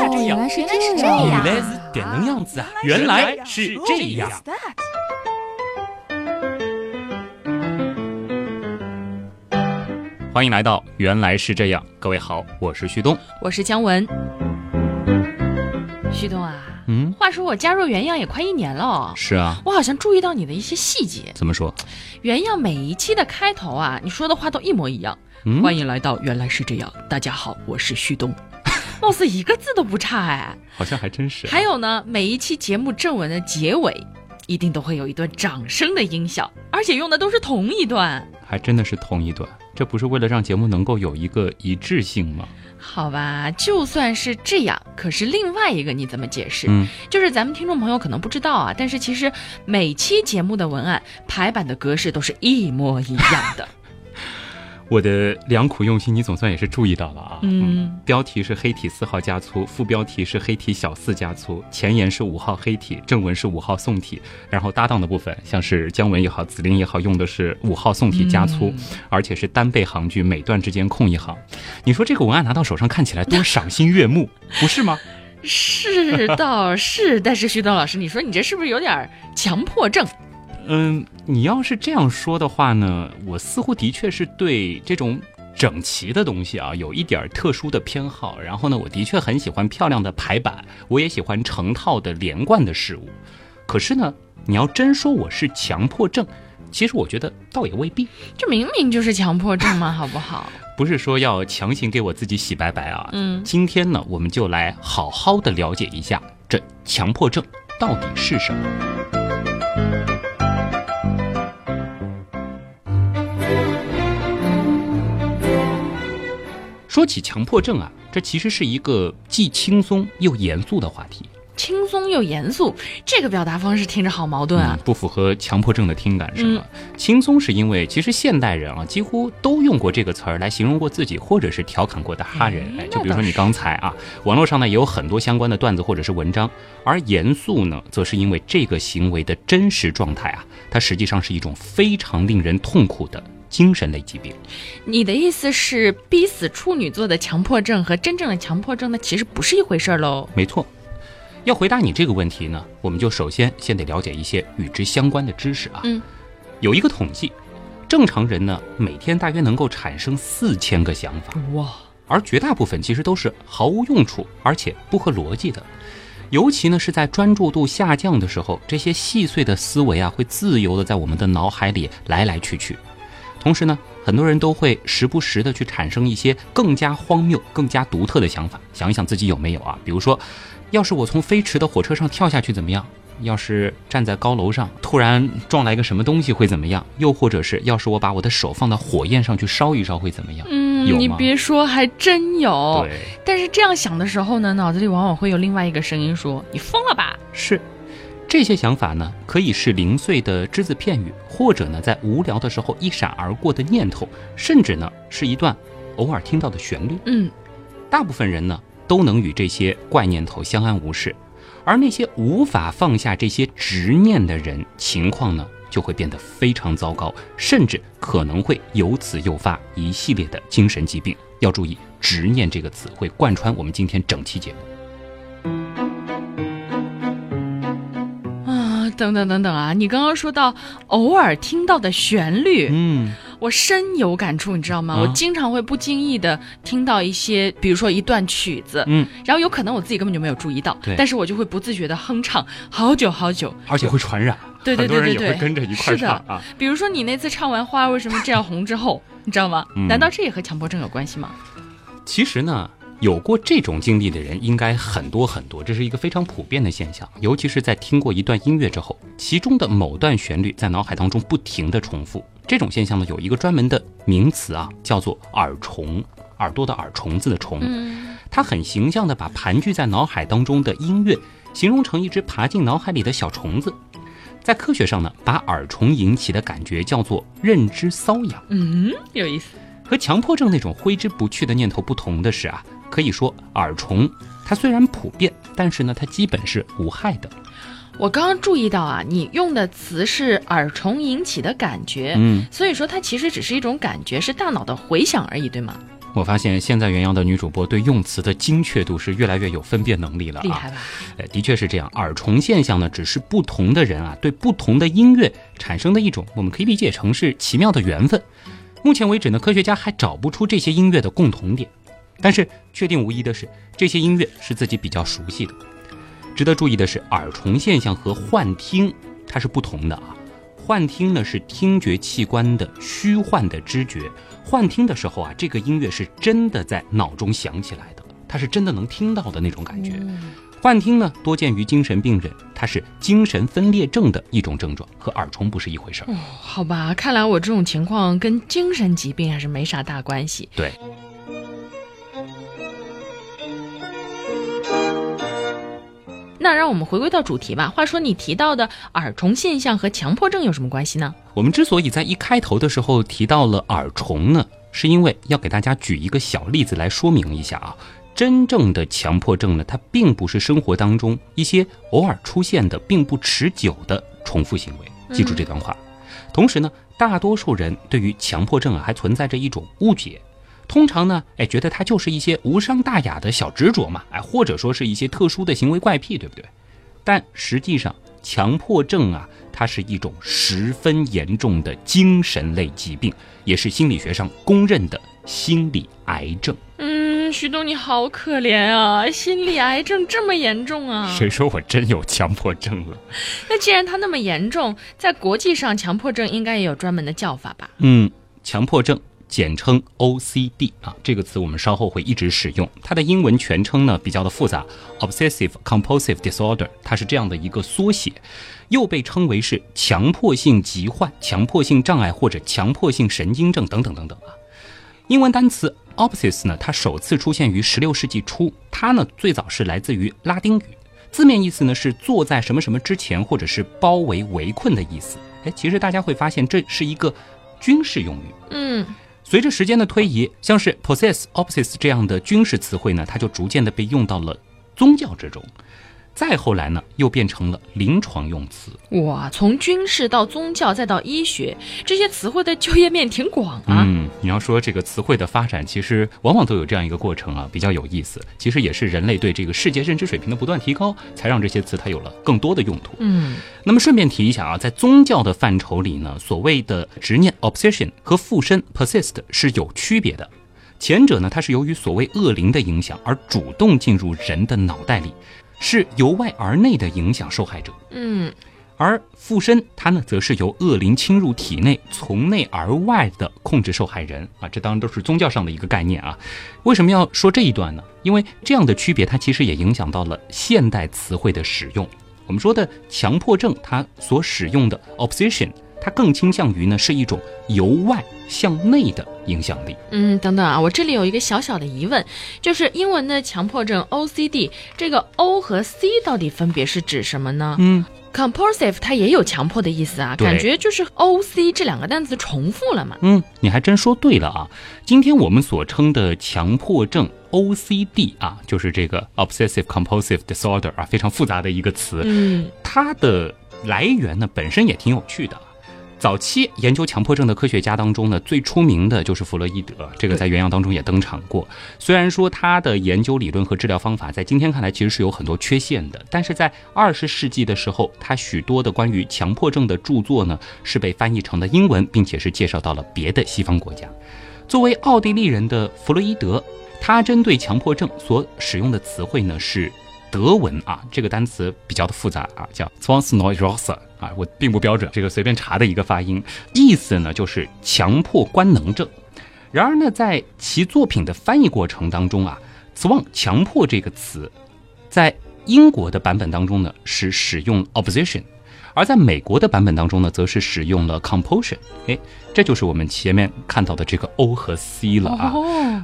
哦，原来是这样。原来是这能样子啊！原来是这样。欢迎来到《原来是这样》，各位好，我是旭东，我是姜文。旭东啊，嗯，话说我加入原样也快一年了，是啊，我好像注意到你的一些细节。怎么说？原样每一期的开头啊，你说的话都一模一样。嗯欢迎来到《原来是这样》，大家好，我是旭东，貌似一个字都不差哎。好像还真是啊。还有呢，每一期节目正文的结尾，一定都会有一段掌声的音效，而且用的都是同一段。还真的是同一段，这不是为了让节目能够有一个一致性吗？好吧，就算是这样，可是另外一个你怎么解释？嗯，就是咱们听众朋友可能不知道啊，但是其实每期节目的文案排版的格式都是一模一样的。我的良苦用心，你总算也是注意到了啊。嗯标题是黑体四号加粗，副标题是黑体小四加粗，前言是五号黑体，正文是五号宋体，然后搭档的部分，像是姜文也好，紫菱也好，用的是五号宋体加粗，而且是单倍行距，每段之间空一行。你说这个文案拿到手上看起来多赏心悦目，不是吗？是倒是，但是徐东老师，你说你这是不是有点儿强迫症？嗯，你要是这样说的话呢，我似乎的确是对这种整齐的东西啊有一点特殊的偏好。然后呢，我的确很喜欢漂亮的排版，我也喜欢成套的连贯的事物。可是呢，你要真说我是强迫症，其实我觉得倒也未必。这明明就是强迫症嘛，好不好？不是说要强行给我自己洗白白啊。嗯今天呢，我们就来好好的了解一下这强迫症到底是什么。说起强迫症啊，这其实是一个既轻松又严肃的话题。轻松又严肃，这个表达方式听着好矛盾啊嗯。不符合强迫症的听感是吗？轻松是因为其实现代人啊，几乎都用过这个词儿来形容过自己，或者是调侃过他人。哎哎，就比如说你刚才啊，网络上呢也有很多相关的段子或者是文章。而严肃呢，则是因为这个行为的真实状态啊，它实际上是一种非常令人痛苦的精神类疾病。你的意思是，逼死处女座的强迫症和真正的强迫症呢，其实不是一回事儿喽？没错。要回答你这个问题呢，我们就首先先得了解一些与之相关的知识啊。嗯，有一个统计，正常人呢每天大约能够产生四千个想法，哇，而绝大部分其实都是毫无用处，而且不合逻辑的。尤其呢是在专注度下降的时候，这些细碎的思维啊会自由的在我们的脑海里来来去去。同时呢，很多人都会时不时的去产生一些更加荒谬、更加独特的想法。想一想自己有没有啊？比如说，要是我从飞驰的火车上跳下去怎么样？要是站在高楼上突然撞来一个什么东西会怎么样？又或者是要是我把我的手放到火焰上去烧一烧会怎么样？有嗯，你别说，还真有。对，但是这样想的时候呢，脑子里往往会有另外一个声音说：“你疯了吧是。这些想法呢，可以是零碎的只字片语，或者呢，在无聊的时候一闪而过的念头，甚至呢，是一段偶尔听到的旋律。？”嗯，大部分人呢，都能与这些怪念头相安无事，而那些无法放下这些执念的人，情况呢，就会变得非常糟糕，甚至可能会由此诱发一系列的精神疾病。要注意，“执念”这个词会贯穿我们今天整期节目。等等等等啊！你刚刚说到偶尔听到的旋律，嗯，我深有感触，你知道吗？啊我经常会不经意的听到一些，比如说一段曲子，嗯，然后有可能我自己根本就没有注意到，对但是我就会不自觉的哼唱好久好久。而且会传染，对对对对对会跟着一块儿是的唱啊。比如说你那次唱完《花儿为什么这样红》之后，你知道吗？嗯难道这也和强迫症有关系吗？其实呢，有过这种经历的人应该很多很多，这是一个非常普遍的现象。尤其是在听过一段音乐之后，其中的某段旋律在脑海当中不停的重复，这种现象呢，有一个专门的名词啊，叫做耳虫，耳朵的耳，虫子的虫。嗯，它很形象的把盘踞在脑海当中的音乐形容成一只爬进脑海里的小虫子。在科学上呢，把耳虫引起的感觉叫做认知瘙痒。嗯，有意思。和强迫症那种挥之不去的念头不同的是啊，可以说耳虫它虽然普遍，但是呢，它基本是无害的。我刚刚注意到啊，你用的词是耳虫引起的感觉，嗯，所以说它其实只是一种感觉，是大脑的回响而已，对吗？我发现现在原阳的女主播对用词的精确度是越来越有分辨能力了啊！厉害吧？呃，的确是这样。耳虫现象呢，只是不同的人啊对不同的音乐产生的一种，我们可以理解成是奇妙的缘分。目前为止呢，科学家还找不出这些音乐的共同点，但是确定无疑的是，这些音乐是自己比较熟悉的。值得注意的是，耳虫现象和幻听它是不同的啊。幻听呢是听觉器官的虚幻的知觉。幻听的时候啊，这个音乐是真的在脑中响起来的，它是真的能听到的那种感觉。幻听呢多见于精神病人，它是精神分裂症的一种症状，和耳虫不是一回事儿。哦，好吧，看来我这种情况跟精神疾病还是没啥大关系。对。那让我们回归到主题吧。话说，你提到的耳虫现象和强迫症有什么关系呢？我们之所以在一开头的时候提到了耳虫呢，是因为要给大家举一个小例子来说明一下啊。真正的强迫症呢，它并不是生活当中一些偶尔出现的、并不持久的重复行为。记住这段话。同时呢，大多数人对于强迫症啊，还存在着一种误解。通常呢，哎，觉得它就是一些无伤大雅的小执着嘛，哎，或者说是一些特殊的行为怪癖，对不对？但实际上，强迫症啊，它是一种十分严重的精神类疾病，也是心理学上公认的心理癌症。嗯，徐东你好可怜啊，心理癌症这么严重啊？谁说我真有强迫症了？那既然它那么严重，在国际上，强迫症应该也有专门的叫法吧？嗯，强迫症。简称 OCD 啊，这个词我们稍后会一直使用。它的英文全称呢比较的复杂，Obsessive Compulsive Disorder，它是这样的一个缩写，又被称为是强迫性疾患、强迫性障碍或者强迫性神经症等等等等啊。英文单词 Obsess 呢，它首次出现于十六世纪初，它呢最早是来自于拉丁语，字面意思呢是坐在什么什么之前，或者是包围围困的意思。哎，其实大家会发现这是一个军事用语，嗯。随着时间的推移，像是 possess、opsis 这样的军事词汇呢，它就逐渐的被用到了宗教之中。再后来呢，又变成了临床用词。哇，从军事到宗教再到医学，这些词汇的就业面挺广啊。嗯，你要说这个词汇的发展，其实往往都有这样一个过程啊，比较有意思。其实也是人类对这个世界认知水平的不断提高，才让这些词它有了更多的用途。嗯，那么顺便提一下啊，在宗教的范畴里呢，所谓的执念 obsession 和附身 persist 是有区别的。前者呢，它是由于所谓恶灵的影响而主动进入人的脑袋里。是由外而内的影响受害者，嗯，而附身它呢，则是由恶灵侵入体内，从内而外的控制受害人啊，这当然都是宗教上的一个概念啊。为什么要说这一段呢？因为这样的区别，它其实也影响到了现代词汇的使用。我们说的强迫症，它所使用的 obsession。它更倾向于呢是一种由外向内的影响力。嗯，等等啊，我这里有一个小小的疑问，就是英文的强迫症 OCD，这个 O 和 C 到底分别是指什么呢？嗯，compulsive 它也有强迫的意思啊，感觉就是 OC 这两个单词重复了嘛。嗯，你还真说对了啊。今天我们所称的强迫症 OCD 啊，就是这个 obsessive compulsive disorder 啊，非常复杂的一个词。嗯，它的来源呢本身也挺有趣的。早期研究强迫症的科学家当中呢，最出名的就是弗洛伊德，这个在原样当中也登场过。虽然说他的研究理论和治疗方法在今天看来其实是有很多缺陷的，但是在二十世纪的时候，他许多的关于强迫症的著作呢，是被翻译成了英文，并且是介绍到了别的西方国家。作为奥地利人的弗洛伊德，他针对强迫症所使用的词汇呢是。德文啊，这个单词比较的复杂啊，叫 z w a n s n o i r o s a 啊，我并不标准，这个随便查的一个发音，意思呢就是强迫官能症。然而呢，在其作品的翻译过程当中啊 z w a n 强迫这个词，在英国的版本当中呢是使用 opposition。而在美国的版本当中呢，则是使用了 compulsion，哎，这就是我们前面看到的这个 O 和 C 了啊。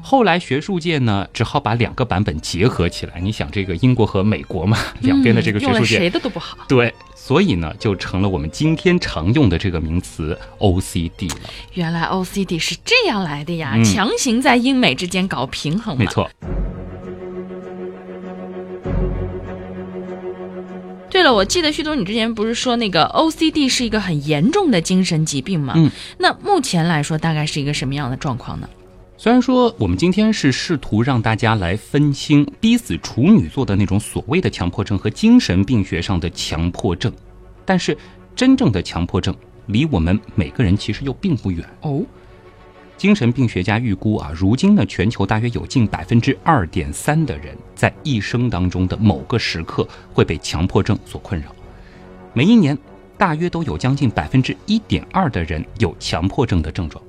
后来学术界呢，只好把两个版本结合起来。你想，这个英国和美国嘛，两边的这个学术界谁的都不好。对，所以呢，就成了我们今天常用的这个名词 OCD 了。原来 OCD 是这样来的呀，强行在英美之间搞平衡。没错。了，我记得旭东，你之前不是说那个 OCD 是一个很严重的精神疾病吗？嗯，那目前来说，大概是一个什么样的状况呢？虽然说我们今天是试图让大家来分清逼死处女座的那种所谓的强迫症和精神病学上的强迫症，但是真正的强迫症离我们每个人其实又并不远哦。精神病学家预估啊，如今呢，全球大约有近百分之二点三的人在一生当中的某个时刻会被强迫症所困扰。每一年，大约都有将近百分之一点二的人有强迫症的症状。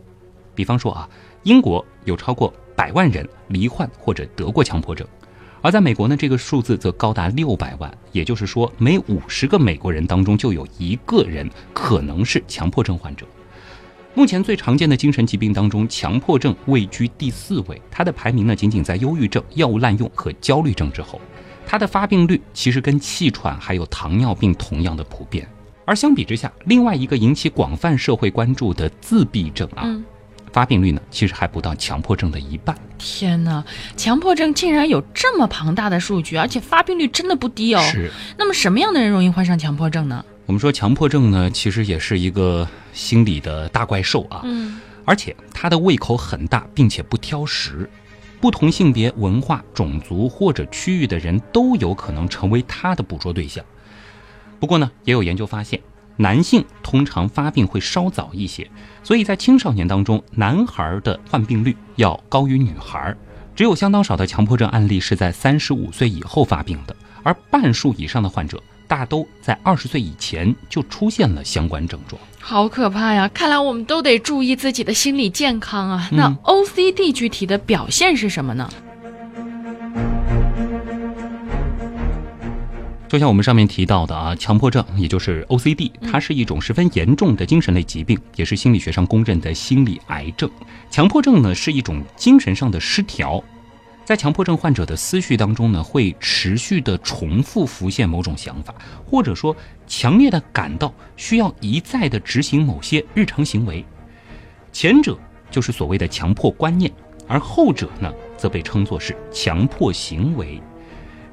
比方说啊，英国有超过百万人罹患或者得过强迫症，而在美国呢，这个数字则高达六百万。也就是说，每五十个美国人当中就有一个人可能是强迫症患者。目前最常见的精神疾病当中，强迫症位居第四位，它的排名呢仅仅在忧郁症、药物滥用和焦虑症之后。它的发病率其实跟气喘还有糖尿病同样的普遍。而相比之下，另外一个引起广泛社会关注的自闭症啊，发病率呢其实还不到强迫症的一半。天哪，强迫症竟然有这么庞大的数据，而且发病率真的不低哦。是。那么什么样的人容易患上强迫症呢？我们说强迫症呢，其实也是一个心理的大怪兽啊，嗯，而且他的胃口很大，并且不挑食，不同性别、文化、种族或者区域的人都有可能成为他的捕捉对象。不过呢，也有研究发现，男性通常发病会稍早一些，所以在青少年当中，男孩的患病率要高于女孩，只有相当少的强迫症案例是在三十五岁以后发病的，而半数以上的患者。大都在二十岁以前就出现了相关症状，好可怕呀！看来我们都得注意自己的心理健康啊。那 OCD 具体的表现是什么呢？就像我们上面提到的啊，强迫症也就是 OCD，它是一种十分严重的精神类疾病，也是心理学上公认的心理癌症。强迫症呢是一种精神上的失调。在强迫症患者的思绪当中呢，会持续的重复浮现某种想法，或者说强烈的感到需要一再的执行某些日常行为。前者就是所谓的强迫观念，而后者呢，则被称作是强迫行为。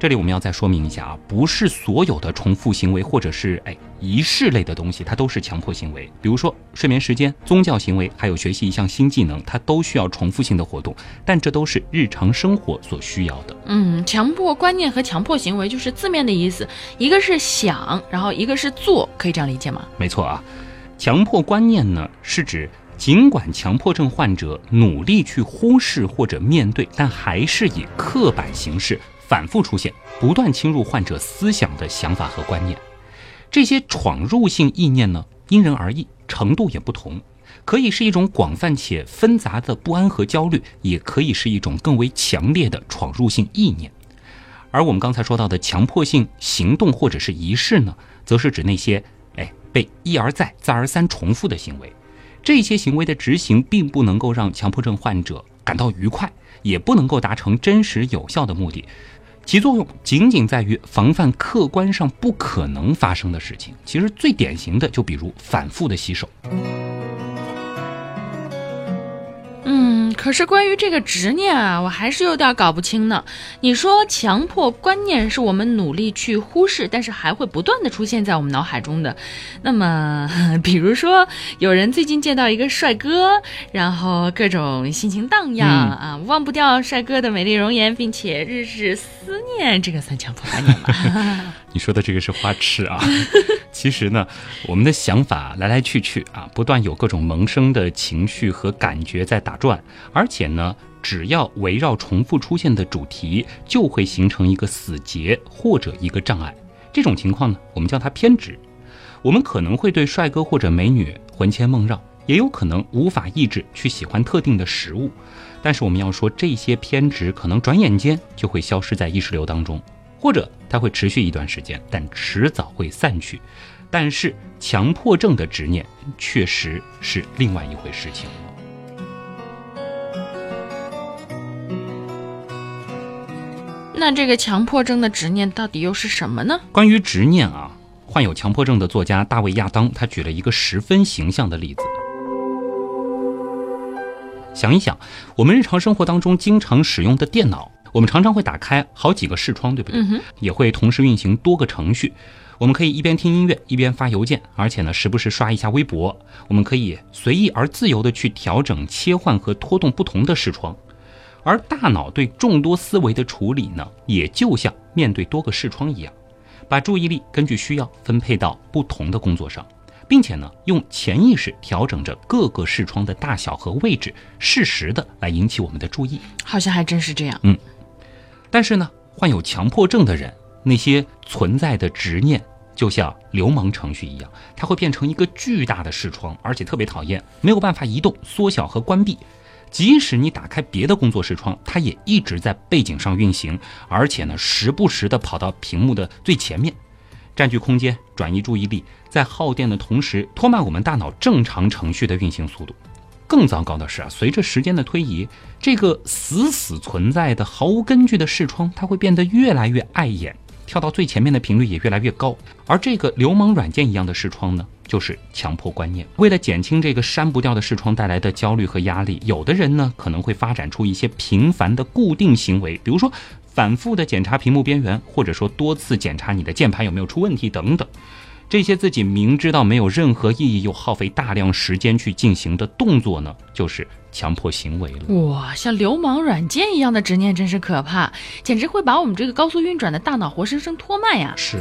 这里我们要再说明一下啊，不是所有的重复行为或者是哎仪式类的东西，它都是强迫行为。比如说睡眠时间、宗教行为，还有学习一项新技能，它都需要重复性的活动，但这都是日常生活所需要的。嗯，强迫观念和强迫行为就是字面的意思，一个是想，然后一个是做，可以这样理解吗？没错啊，强迫观念呢是指尽管强迫症患者努力去忽视或者面对，但还是以刻板形式。反复出现、不断侵入患者思想的想法和观念，这些闯入性意念呢，因人而异，程度也不同，可以是一种广泛且纷杂的不安和焦虑，也可以是一种更为强烈的闯入性意念。而我们刚才说到的强迫性行动或者是仪式呢，则是指那些哎被一而再、再而三重复的行为。这些行为的执行并不能够让强迫症患者感到愉快，也不能够达成真实有效的目的。其作用仅仅在于防范客观上不可能发生的事情。其实最典型的，就比如反复的洗手。可是关于这个执念啊，我还是有点搞不清呢。你说强迫观念是我们努力去忽视，但是还会不断的出现在我们脑海中的。那么，比如说有人最近见到一个帅哥，然后各种心情荡漾啊，忘不掉帅哥的美丽容颜，并且日日思念，这个算强迫观念吗？你说的这个是花痴啊！其实呢，我们的想法来来去去啊，不断有各种萌生的情绪和感觉在打转，而且呢，只要围绕重复出现的主题，就会形成一个死结或者一个障碍。这种情况呢，我们叫它偏执。我们可能会对帅哥或者美女魂牵梦绕，也有可能无法抑制去喜欢特定的食物。但是我们要说，这些偏执可能转眼间就会消失在意识流当中。或者它会持续一段时间，但迟早会散去。但是强迫症的执念确实是另外一回事情。那这个强迫症的执念到底又是什么呢？关于执念啊，患有强迫症的作家大卫·亚当他举了一个十分形象的例子。想一想，我们日常生活当中经常使用的电脑。我们常常会打开好几个视窗，对不对？嗯，也会同时运行多个程序。我们可以一边听音乐一边发邮件，而且呢，时不时刷一下微博。我们可以随意而自由地去调整、切换和拖动不同的视窗。而大脑对众多思维的处理呢，也就像面对多个视窗一样，把注意力根据需要分配到不同的工作上，并且呢，用潜意识调整着各个视窗的大小和位置，适时的来引起我们的注意。好像还真是这样。嗯，但是呢，患有强迫症的人，那些存在的执念就像流氓程序一样，它会变成一个巨大的视窗，而且特别讨厌，没有办法移动、缩小和关闭。即使你打开别的工作视窗，它也一直在背景上运行，而且呢，时不时的跑到屏幕的最前面，占据空间，转移注意力，在耗电的同时，拖慢我们大脑正常程序的运行速度。更糟糕的是啊，随着时间的推移，这个死死存在的、毫无根据的视窗，它会变得越来越碍眼，跳到最前面的频率也越来越高。而这个流氓软件一样的视窗呢？就是强迫观念。为了减轻这个删不掉的视窗带来的焦虑和压力，有的人呢可能会发展出一些频繁的固定行为，比如说反复的检查屏幕边缘，或者说多次检查你的键盘有没有出问题等等。这些自己明知道没有任何意义又耗费大量时间去进行的动作呢，就是强迫行为了。哇，像流氓软件一样的执念真是可怕，简直会把我们这个高速运转的大脑活生生拖慢呀！是。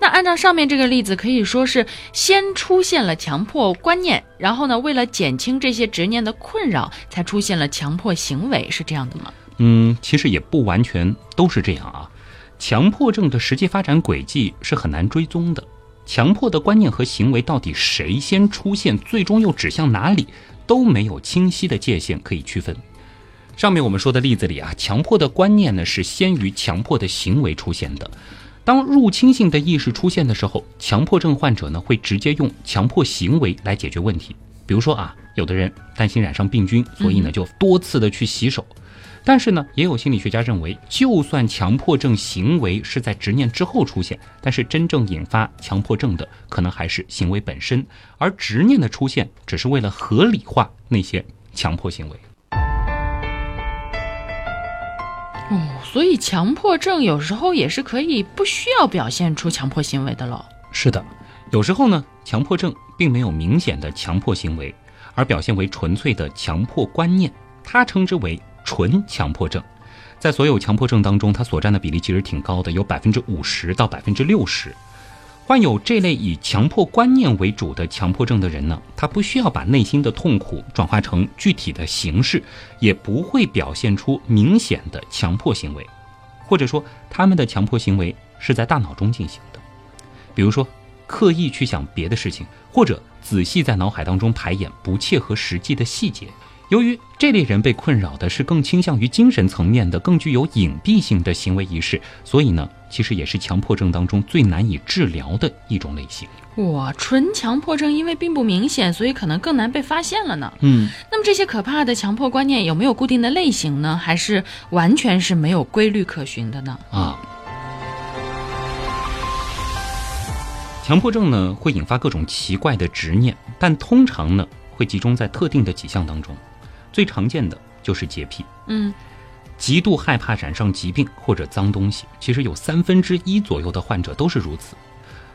那按照上面这个例子，可以说是先出现了强迫观念，然后呢，为了减轻这些执念的困扰，才出现了强迫行为，是这样的吗？嗯，其实也不完全都是这样啊。强迫症的实际发展轨迹是很难追踪的，强迫的观念和行为到底谁先出现，最终又指向哪里，都没有清晰的界限可以区分。上面我们说的例子里啊，强迫的观念呢是先于强迫的行为出现的。当入侵性的意识出现的时候，强迫症患者呢会直接用强迫行为来解决问题。比如说啊，有的人担心染上病菌，所以呢就多次的去洗手。但是呢，也有心理学家认为，就算强迫症行为是在执念之后出现，但是真正引发强迫症的可能还是行为本身，而执念的出现只是为了合理化那些强迫行为。哦，所以强迫症有时候也是可以不需要表现出强迫行为的喽。是的，有时候呢，强迫症并没有明显的强迫行为，而表现为纯粹的强迫观念，它称之为纯强迫症。在所有强迫症当中，它所占的比例其实挺高的，有百分之五十到百分之六十。患有这类以强迫观念为主的强迫症的人呢，他不需要把内心的痛苦转化成具体的形式，也不会表现出明显的强迫行为，或者说他们的强迫行为是在大脑中进行的，比如说刻意去想别的事情，或者仔细在脑海当中排演不切合实际的细节。由于这类人被困扰的是更倾向于精神层面的、更具有隐蔽性的行为仪式，所以呢，其实也是强迫症当中最难以治疗的一种类型。哇，纯强迫症因为并不明显，所以可能更难被发现了呢。嗯，那么这些可怕的强迫观念有没有固定的类型呢？还是完全是没有规律可循的呢？啊，强迫症呢会引发各种奇怪的执念，但通常呢会集中在特定的几项当中。最常见的就是洁癖，嗯，极度害怕染上疾病或者脏东西，其实有三分之一左右的患者都是如此。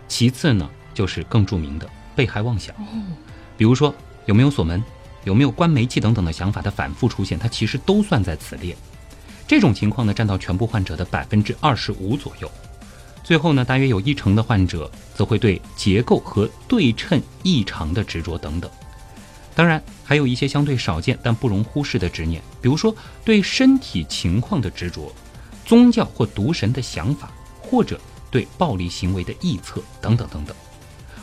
其次呢，就是更著名的被害妄想，比如说有没有锁门、有没有关煤气等等的想法的反复出现，它其实都算在此列。这种情况呢，占到全部患者的百分之二十五左右。最后呢，大约有一成的患者则会对结构和对称异常的执着等等。当然，还有一些相对少见但不容忽视的执念，比如说对身体情况的执着、宗教或毒神的想法，或者对暴力行为的臆测等等等等。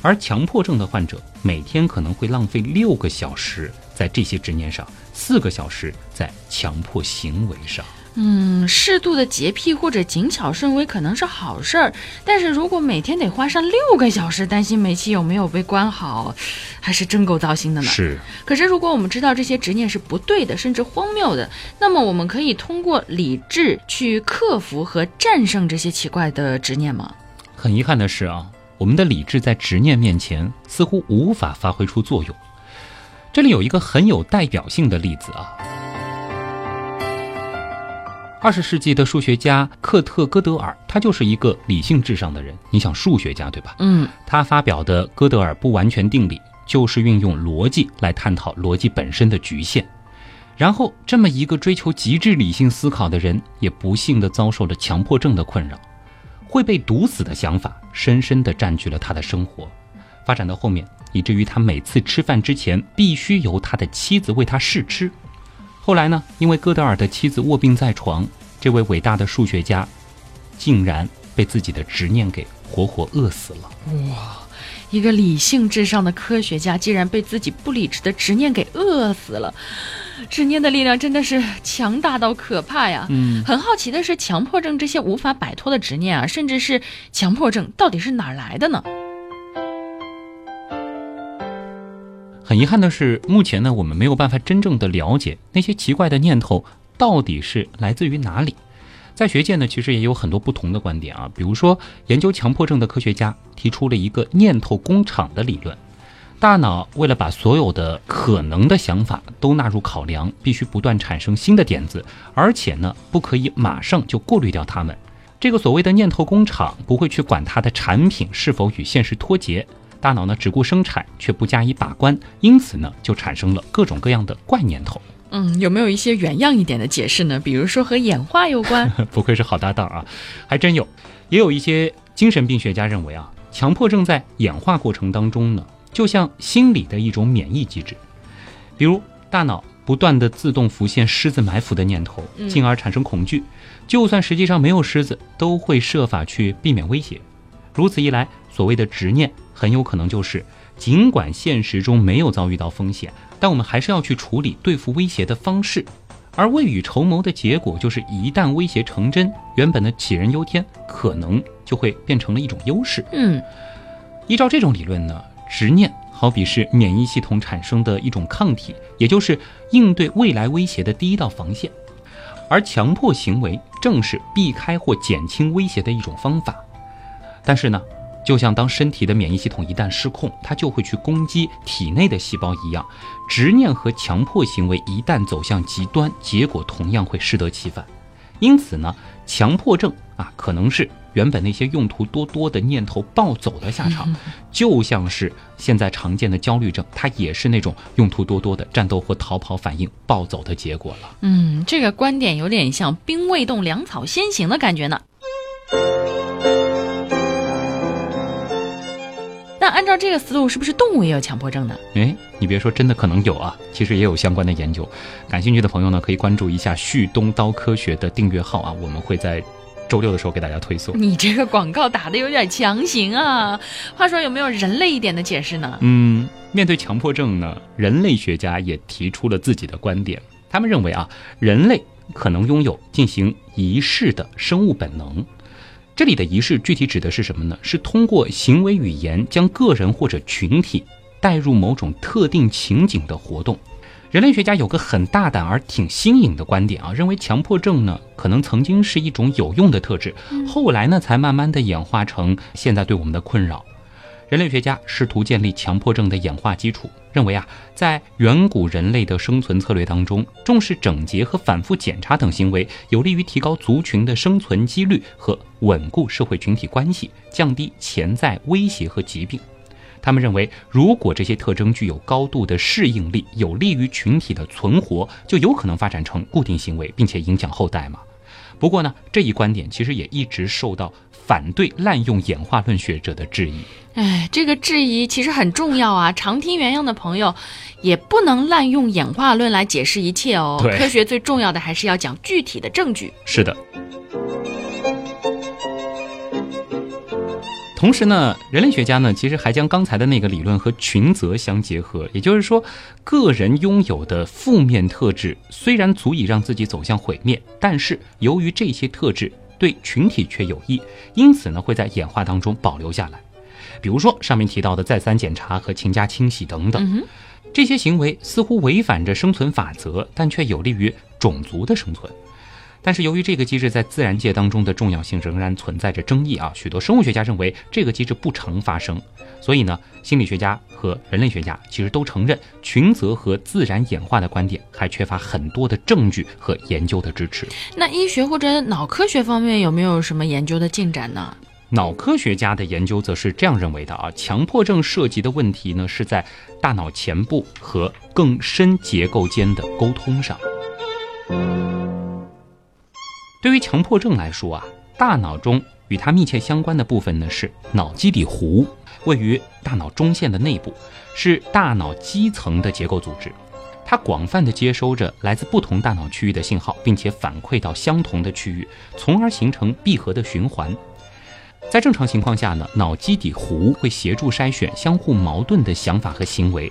而强迫症的患者每天可能会浪费六个小时在这些执念上，四个小时在强迫行为上。嗯，适度的洁癖或者谨小慎微可能是好事儿，但是如果每天得花上六个小时担心煤气有没有被关好，还是真够糟心的呢。是。可是如果我们知道这些执念是不对的，甚至荒谬的，那么我们可以通过理智去克服和战胜这些奇怪的执念吗？很遗憾的是啊，我们的理智在执念面前似乎无法发挥出作用。这里有一个很有代表性的例子啊。二十世纪的数学家克特戈德尔，他就是一个理性至上的人。你想，数学家对吧？嗯，他发表的哥德尔不完全定理，就是运用逻辑来探讨逻辑本身的局限。然后，这么一个追求极致理性思考的人，也不幸地遭受了强迫症的困扰，会被毒死的想法深深地占据了他的生活。发展到后面，以至于他每次吃饭之前必须由他的妻子为他试吃。后来呢，因为哥德尔的妻子卧病在床，这位伟大的数学家竟然被自己的执念给活活饿死了。哇！一个理性至上的科学家，竟然被自己不理智的执念给饿死了。执念的力量真的是强大到可怕呀！嗯，很好奇的是，强迫症这些无法摆脱的执念啊，甚至是强迫症，到底是哪儿来的呢？很遗憾的是，目前呢，我们没有办法真正的了解那些奇怪的念头到底是来自于哪里。在学界呢，其实也有很多不同的观点啊。比如说，研究强迫症的科学家提出了一个念头工厂的理论。大脑为了把所有的可能的想法都纳入考量，必须不断产生新的点子，而且呢，不可以马上就过滤掉它们。这个所谓的念头工厂不会去管它的产品是否与现实脱节。大脑呢只顾生产，却不加以把关，因此呢就产生了各种各样的怪念头。嗯，有没有一些原样一点的解释呢？比如说和演化有关？不愧是好搭档啊，还真有。也有一些精神病学家认为啊，强迫症在演化过程当中呢，就像心理的一种免疫机制。比如大脑不断的自动浮现狮子埋伏的念头，进而产生恐惧，就算实际上没有狮子，都会设法去避免威胁。如此一来，所谓的执念。很有可能就是，尽管现实中没有遭遇到风险，但我们还是要去处理对付威胁的方式，而未雨绸缪的结果就是，一旦威胁成真，原本的杞人忧天可能就会变成了一种优势。嗯，依照这种理论呢，执念好比是免疫系统产生的一种抗体，也就是应对未来威胁的第一道防线，而强迫行为正是避开或减轻威胁的一种方法。但是呢？就像当身体的免疫系统一旦失控，它就会去攻击体内的细胞一样，执念和强迫行为一旦走向极端，结果同样会适得其反。因此呢，强迫症啊，可能是原本那些用途多多的念头暴走的下场，就像是现在常见的焦虑症，它也是那种用途多多的战斗或逃跑反应暴走的结果了。嗯，这个观点有点像兵未动，粮草先行的感觉呢。那按照这个思路，是不是动物也有强迫症呢？哎，你别说，真的可能有啊！其实也有相关的研究，感兴趣的朋友呢，可以关注一下旭东刀科学的订阅号啊，我们会在周六的时候给大家推送。你这个广告打的有点强行啊！话说，有没有人类一点的解释呢？嗯，面对强迫症呢，人类学家也提出了自己的观点，他们认为啊，人类可能拥有进行仪式的生物本能。这里的仪式具体指的是什么呢？是通过行为语言将个人或者群体带入某种特定情景的活动。人类学家有个很大胆而挺新颖的观点啊，认为强迫症呢可能曾经是一种有用的特质，后来呢才慢慢的演化成现在对我们的困扰。人类学家试图建立强迫症的演化基础，认为啊，在远古人类的生存策略当中，重视整洁和反复检查等行为，有利于提高族群的生存几率和稳固社会群体关系，降低潜在威胁和疾病。他们认为，如果这些特征具有高度的适应力，有利于群体的存活，就有可能发展成固定行为，并且影响后代嘛。不过呢，这一观点其实也一直受到。反对滥用演化论学者的质疑，哎，这个质疑其实很重要啊！常听原样的朋友，也不能滥用演化论来解释一切哦。科学最重要的还是要讲具体的证据。是的。同时呢，人类学家呢，其实还将刚才的那个理论和群责相结合，也就是说，个人拥有的负面特质虽然足以让自己走向毁灭，但是由于这些特质。对群体却有益，因此呢会在演化当中保留下来。比如说上面提到的再三检查和勤加清洗等等，这些行为似乎违反着生存法则，但却有利于种族的生存。但是由于这个机制在自然界当中的重要性仍然存在着争议啊，许多生物学家认为这个机制不常发生。所以呢，心理学家和人类学家其实都承认群则和自然演化的观点还缺乏很多的证据和研究的支持。那医学或者脑科学方面有没有什么研究的进展呢？脑科学家的研究则是这样认为的啊，强迫症涉及的问题呢是在大脑前部和更深结构间的沟通上。对于强迫症来说啊，大脑中与它密切相关的部分呢是脑基底湖，位于大脑中线的内部，是大脑基层的结构组织。它广泛的接收着来自不同大脑区域的信号，并且反馈到相同的区域，从而形成闭合的循环。在正常情况下呢，脑基底湖会协助筛选相互矛盾的想法和行为，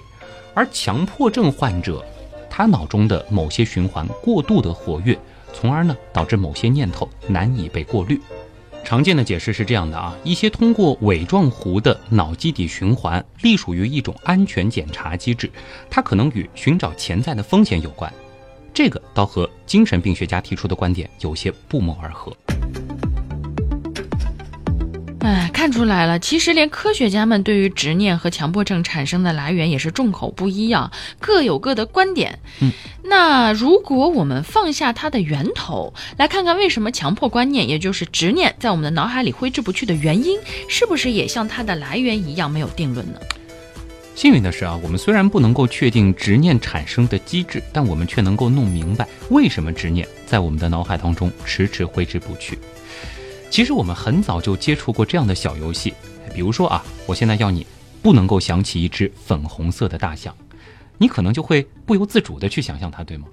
而强迫症患者，他脑中的某些循环过度的活跃。从而呢，导致某些念头难以被过滤。常见的解释是这样的啊，一些通过尾状弧的脑基底循环，隶属于一种安全检查机制，它可能与寻找潜在的风险有关。这个倒和精神病学家提出的观点有些不谋而合。哎，看出来了，其实连科学家们对于执念和强迫症产生的来源也是众口不一啊，各有各的观点。嗯，那如果我们放下它的源头，来看看为什么强迫观念，也就是执念，在我们的脑海里挥之不去的原因，是不是也像它的来源一样没有定论呢？幸运的是啊，我们虽然不能够确定执念产生的机制，但我们却能够弄明白为什么执念在我们的脑海当中迟迟挥之不去。其实我们很早就接触过这样的小游戏，比如说啊，我现在要你不能够想起一只粉红色的大象，你可能就会不由自主的去想象它，对吗？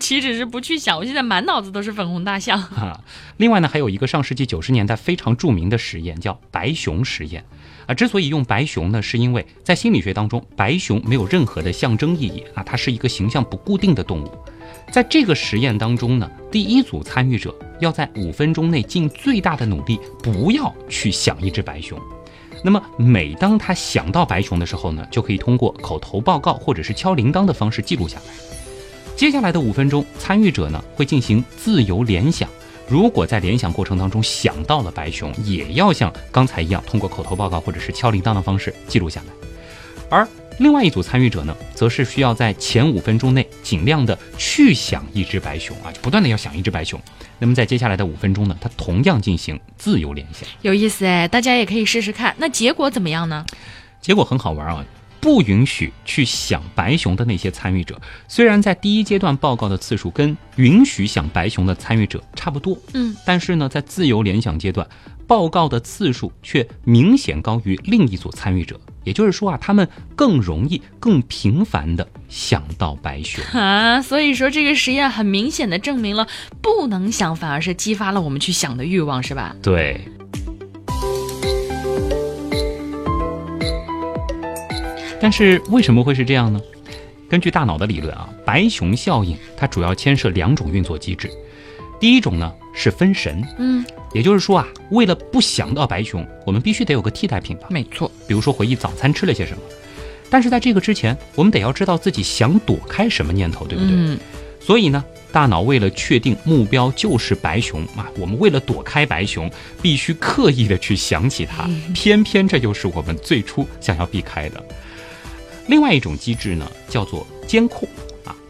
岂止是不去想，我现在满脑子都是粉红大象。哈，另外呢，还有一个上世纪九十年代非常著名的实验叫白熊实验，啊，之所以用白熊呢，是因为在心理学当中，白熊没有任何的象征意义啊，它是一个形象不固定的动物。在这个实验当中呢，第一组参与者要在五分钟内尽最大的努力，不要去想一只白熊。那么每当他想到白熊的时候呢，就可以通过口头报告或者是敲铃铛的方式记录下来。接下来的五分钟，参与者呢会进行自由联想。如果在联想过程当中想到了白熊，也要像刚才一样，通过口头报告或者是敲铃铛的方式记录下来。而另外一组参与者呢，则是需要在前五分钟内尽量的去想一只白熊啊，就不断的要想一只白熊。那么在接下来的五分钟呢，它同样进行自由联想，有意思哎，大家也可以试试看。那结果怎么样呢？结果很好玩啊，不允许去想白熊的那些参与者，虽然在第一阶段报告的次数跟允许想白熊的参与者差不多，嗯，但是呢，在自由联想阶段。报告的次数却明显高于另一组参与者，也就是说啊，他们更容易、更频繁的想到白熊啊。所以说，这个实验很明显的证明了，不能想反而是激发了我们去想的欲望，是吧？对。但是为什么会是这样呢？根据大脑的理论啊，白熊效应它主要牵涉两种运作机制。第一种呢是分神，嗯。也就是说啊，为了不想到白熊，我们必须得有个替代品吧？没错，比如说回忆早餐吃了些什么。但是在这个之前，我们得要知道自己想躲开什么念头，对不对？嗯。所以呢，大脑为了确定目标就是白熊啊，我们为了躲开白熊，必须刻意的去想起它。偏偏这就是我们最初想要避开的。另外一种机制呢，叫做监控。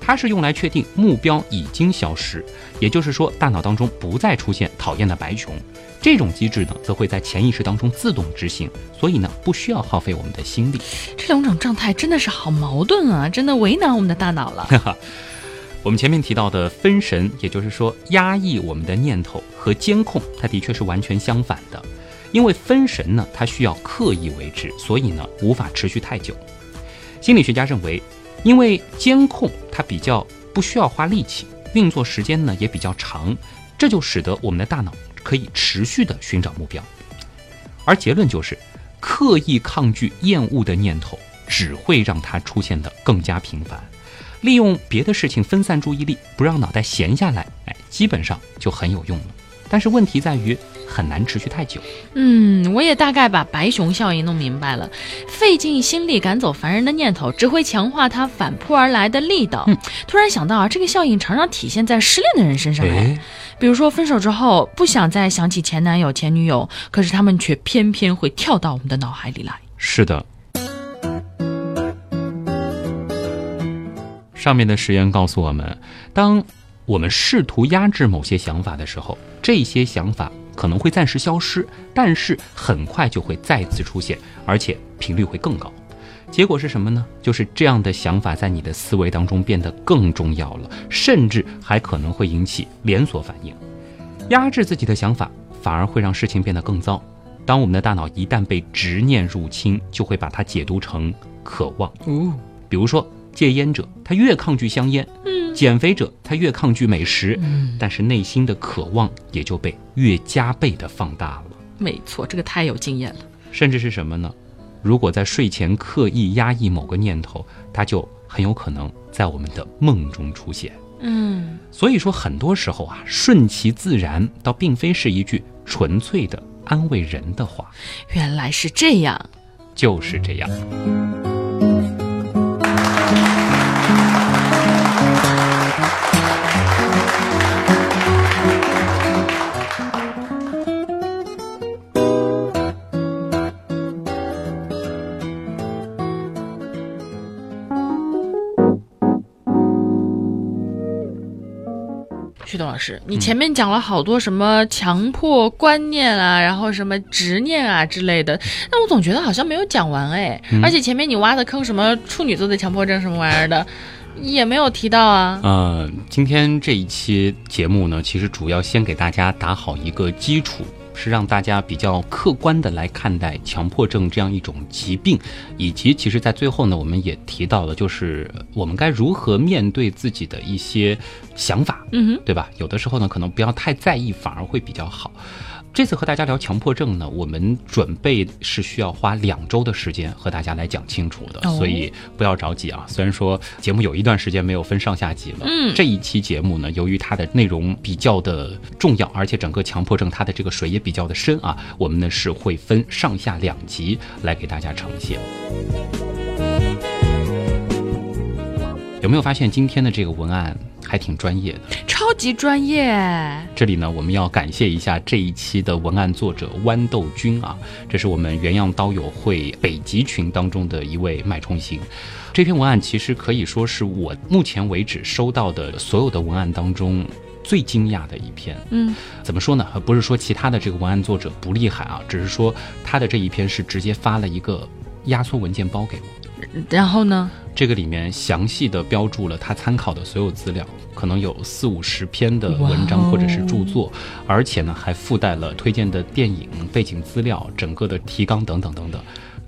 它是用来确定目标已经消失，也就是说，大脑当中不再出现讨厌的白熊。这种机制呢，则会在潜意识当中自动执行，所以呢，不需要耗费我们的心力。这两种状态真的是好矛盾啊，真的为难我们的大脑了。我们前面提到的分神，也就是说压抑我们的念头和监控，它的确是完全相反的。因为分神呢，它需要刻意为之，所以呢，无法持续太久。心理学家认为。因为监控它比较不需要花力气，运作时间呢也比较长，这就使得我们的大脑可以持续的寻找目标。而结论就是，刻意抗拒厌恶的念头只会让它出现的更加频繁。利用别的事情分散注意力，不让脑袋闲下来，哎，基本上就很有用了。但是问题在于。很难持续太久。嗯，我也大概把白熊效应弄明白了。费尽心力赶走烦人的念头，只会强化它反扑而来的力道。突然想到啊，这个效应常常体现在失恋的人身上。哎，比如说分手之后不想再想起前男友、前女友，可是他们却偏偏会跳到我们的脑海里来。是的。上面的实验告诉我们，当我们试图压制某些想法的时候，这些想法可能会暂时消失，但是很快就会再次出现，而且频率会更高。结果是什么呢？就是这样的想法在你的思维当中变得更重要了，甚至还可能会引起连锁反应。压制自己的想法，反而会让事情变得更糟。当我们的大脑一旦被执念入侵，就会把它解读成渴望。哦，比如说。戒烟者，他越抗拒香烟；嗯，减肥者，他越抗拒美食。嗯，但是内心的渴望也就被越加倍的放大了。没错，这个太有经验了。甚至是什么呢？如果在睡前刻意压抑某个念头，它就很有可能在我们的梦中出现。嗯，所以说，很多时候啊，顺其自然倒并非是一句纯粹的安慰人的话。原来是这样，就是这样。师，你前面讲了好多什么强迫观念啊，然后什么执念啊之类的，那我总觉得好像没有讲完哎。而且前面你挖的坑，什么处女座的强迫症什么玩意儿的，也没有提到啊。呃，今天这一期节目呢，其实主要先给大家打好一个基础。是让大家比较客观的来看待强迫症这样一种疾病，以及其实，在最后呢，我们也提到了，就是我们该如何面对自己的一些想法，嗯哼，对吧？有的时候呢，可能不要太在意，反而会比较好。这次和大家聊强迫症呢，我们准备是需要花两周的时间和大家来讲清楚的，所以不要着急啊。虽然说节目有一段时间没有分上下集了，嗯，这一期节目呢，由于它的内容比较的重要，而且整个强迫症它的这个水也比较的深啊，我们呢是会分上下两集来给大家呈现。有没有发现今天的这个文案？还挺专业的，超级专业。这里呢，我们要感谢一下这一期的文案作者豌豆君啊，这是我们原样刀友会北极群当中的一位脉冲星。这篇文案其实可以说是我目前为止收到的所有的文案当中最惊讶的一篇。嗯，怎么说呢？不是说其他的这个文案作者不厉害啊，只是说他的这一篇是直接发了一个压缩文件包给我。然后呢？这个里面详细的标注了他参考的所有资料，可能有四五十篇的文章或者是著作，而且呢还附带了推荐的电影背景资料、整个的提纲等等等等。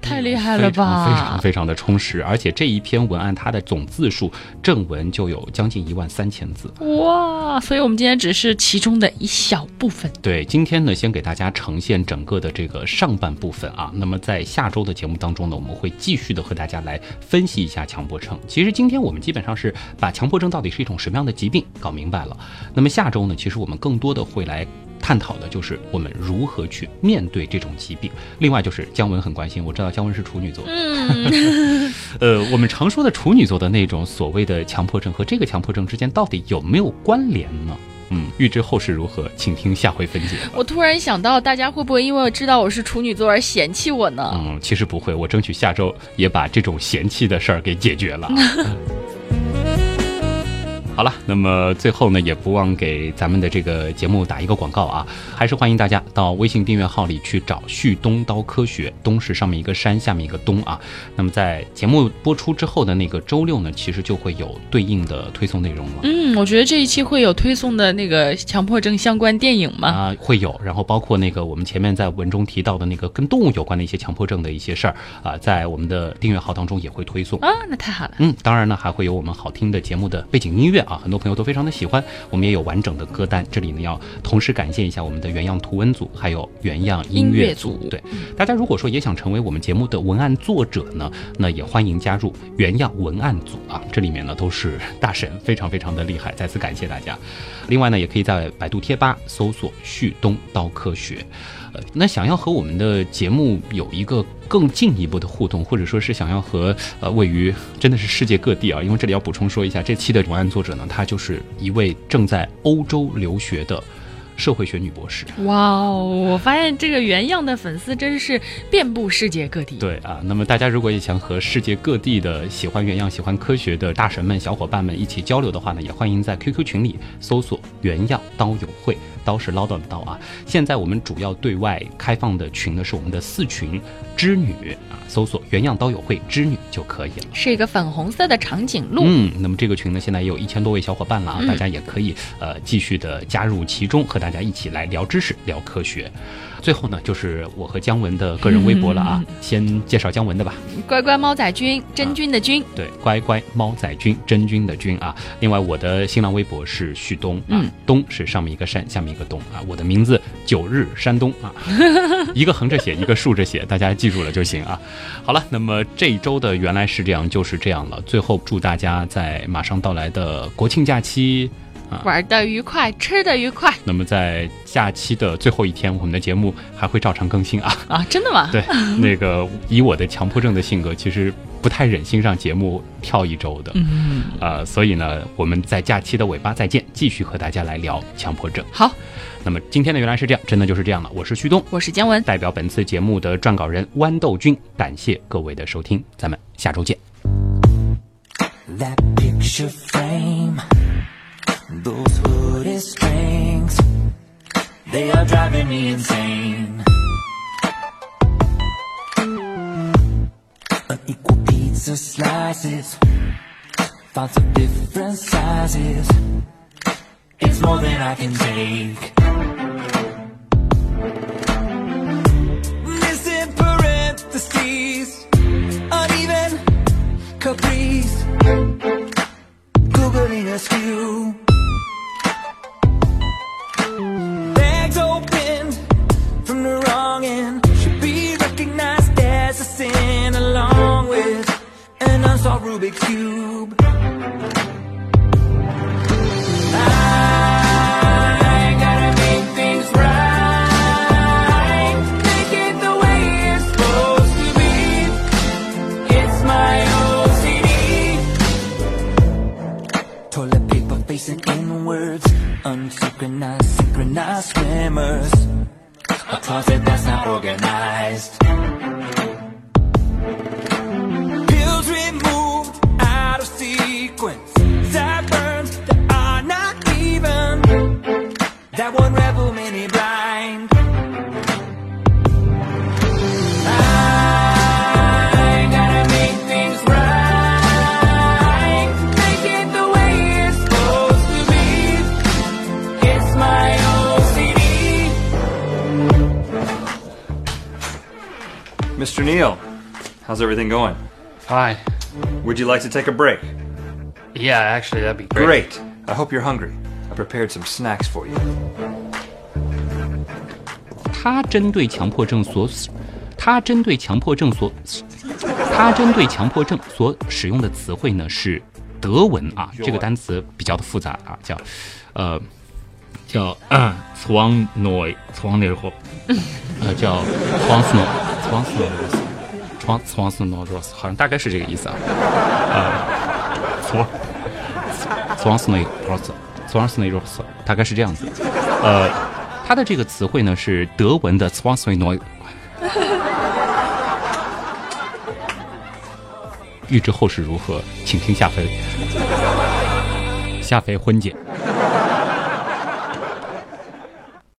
太厉害了吧！非常非常的充实，而且这一篇文案它的总字数正文就有将近一万三千字。哇！所以我们今天只是其中的一小部分。对，今天呢，先给大家呈现整个的这个上半部分啊。那么在下周的节目当中呢，我们会继续的和大家来分析一下强迫症。其实今天我们基本上是把强迫症到底是一种什么样的疾病搞明白了。那么下周呢，其实我们更多的会来。探讨的就是我们如何去面对这种疾病。另外就是姜文很关心，我知道姜文是处女座，嗯，呃，我们常说的处女座的那种所谓的强迫症和这个强迫症之间到底有没有关联呢？嗯，预知后事如何，请听下回分解。我突然想到，大家会不会因为我知道我是处女座而嫌弃我呢？嗯，其实不会，我争取下周也把这种嫌弃的事儿给解决了。好了，那么最后呢，也不忘给咱们的这个节目打一个广告啊，还是欢迎大家到微信订阅号里去找“旭东刀科学”，东是上面一个山，下面一个东啊。那么在节目播出之后的那个周六呢，其实就会有对应的推送内容了。嗯，我觉得这一期会有推送的那个强迫症相关电影吗？啊，会有，然后包括那个我们前面在文中提到的那个跟动物有关的一些强迫症的一些事儿啊，在我们的订阅号当中也会推送啊，那太好了。嗯，当然呢，还会有我们好听的节目的背景音乐。啊，很多朋友都非常的喜欢，我们也有完整的歌单。这里呢，要同时感谢一下我们的原样图文组，还有原样音乐组。对，大家如果说也想成为我们节目的文案作者呢，那也欢迎加入原样文案组啊。这里面呢都是大神，非常非常的厉害，再次感谢大家。另外呢，也可以在百度贴吧搜索“旭东刀科学”。那想要和我们的节目有一个更进一步的互动，或者说是想要和呃位于真的是世界各地啊，因为这里要补充说一下，这期的文案作者呢，他就是一位正在欧洲留学的社会学女博士。哇哦，我发现这个原样的粉丝真是遍布世界各地。对啊，那么大家如果也想和世界各地的喜欢原样、喜欢科学的大神们、小伙伴们一起交流的话呢，也欢迎在 QQ 群里搜索“原样刀友会”，刀是唠叨的刀啊。现在我们主要对外开放的群呢是我们的四群织女啊，搜索“原样刀友会织女”就可以了。是一个粉红色的长颈鹿。嗯，那么这个群呢，现在也有一千多位小伙伴了啊，嗯大家也可以呃继续的加入其中，和大家一起来聊知识、聊科学。最后呢，就是我和姜文的个人微博了啊，先介绍姜文的吧。乖乖猫仔君，真君的君。对，乖乖猫仔君，真君的君啊。另外，我的新浪微博是旭东啊，嗯东是上面一个山，下面一个东啊。我的名字九日山东啊，一个横着写，一个竖着写，大家记住了就行啊。好了，那么这一周的原来是这样，就是这样了。最后祝大家在马上到来的国庆假期。玩的愉快，吃的愉快那么在假期的最后一天，我们的节目还会照常更新啊。啊！真的吗？对，那个以我的强迫症的性格，其实不太忍心让节目跳一周的。嗯，呃，所以呢，我们在假期的尾巴再见，继续和大家来聊强迫症。好，那么今天的原来是这样，真的就是这样了。我是旭东，我是姜文，代表本次节目的撰稿人豌豆君，感谢各位的收听，咱们下周见。That picture frame, those hooded strings, they are driving me insane. Unequal pizza slices, fonts of different sizes. It's more than I can take. Mr. Neal, how's everything going? Fine. Would you like to take a break? Yeah, actually, that'd be great. Great. I hope you're hungry. I prepared some snacks for you. 他针对强迫症所，他针对强迫症所，他针对强迫症所使用的词汇呢是德文啊，这个单词比较的复杂啊，叫呃 叫呃 s w a n n o i s w a n n o i 呃叫 s w a n s n o s w a n s n o s w a n s w a n s n o r o s 好像大概是这个意思啊，呃 s w a s w a n s n o i r o s s w a n s n o i r o s 大概是这样子，呃。它的这个词汇呢是德文的 s w a n s w i n o 欲知后事如何，请听下回下回分解。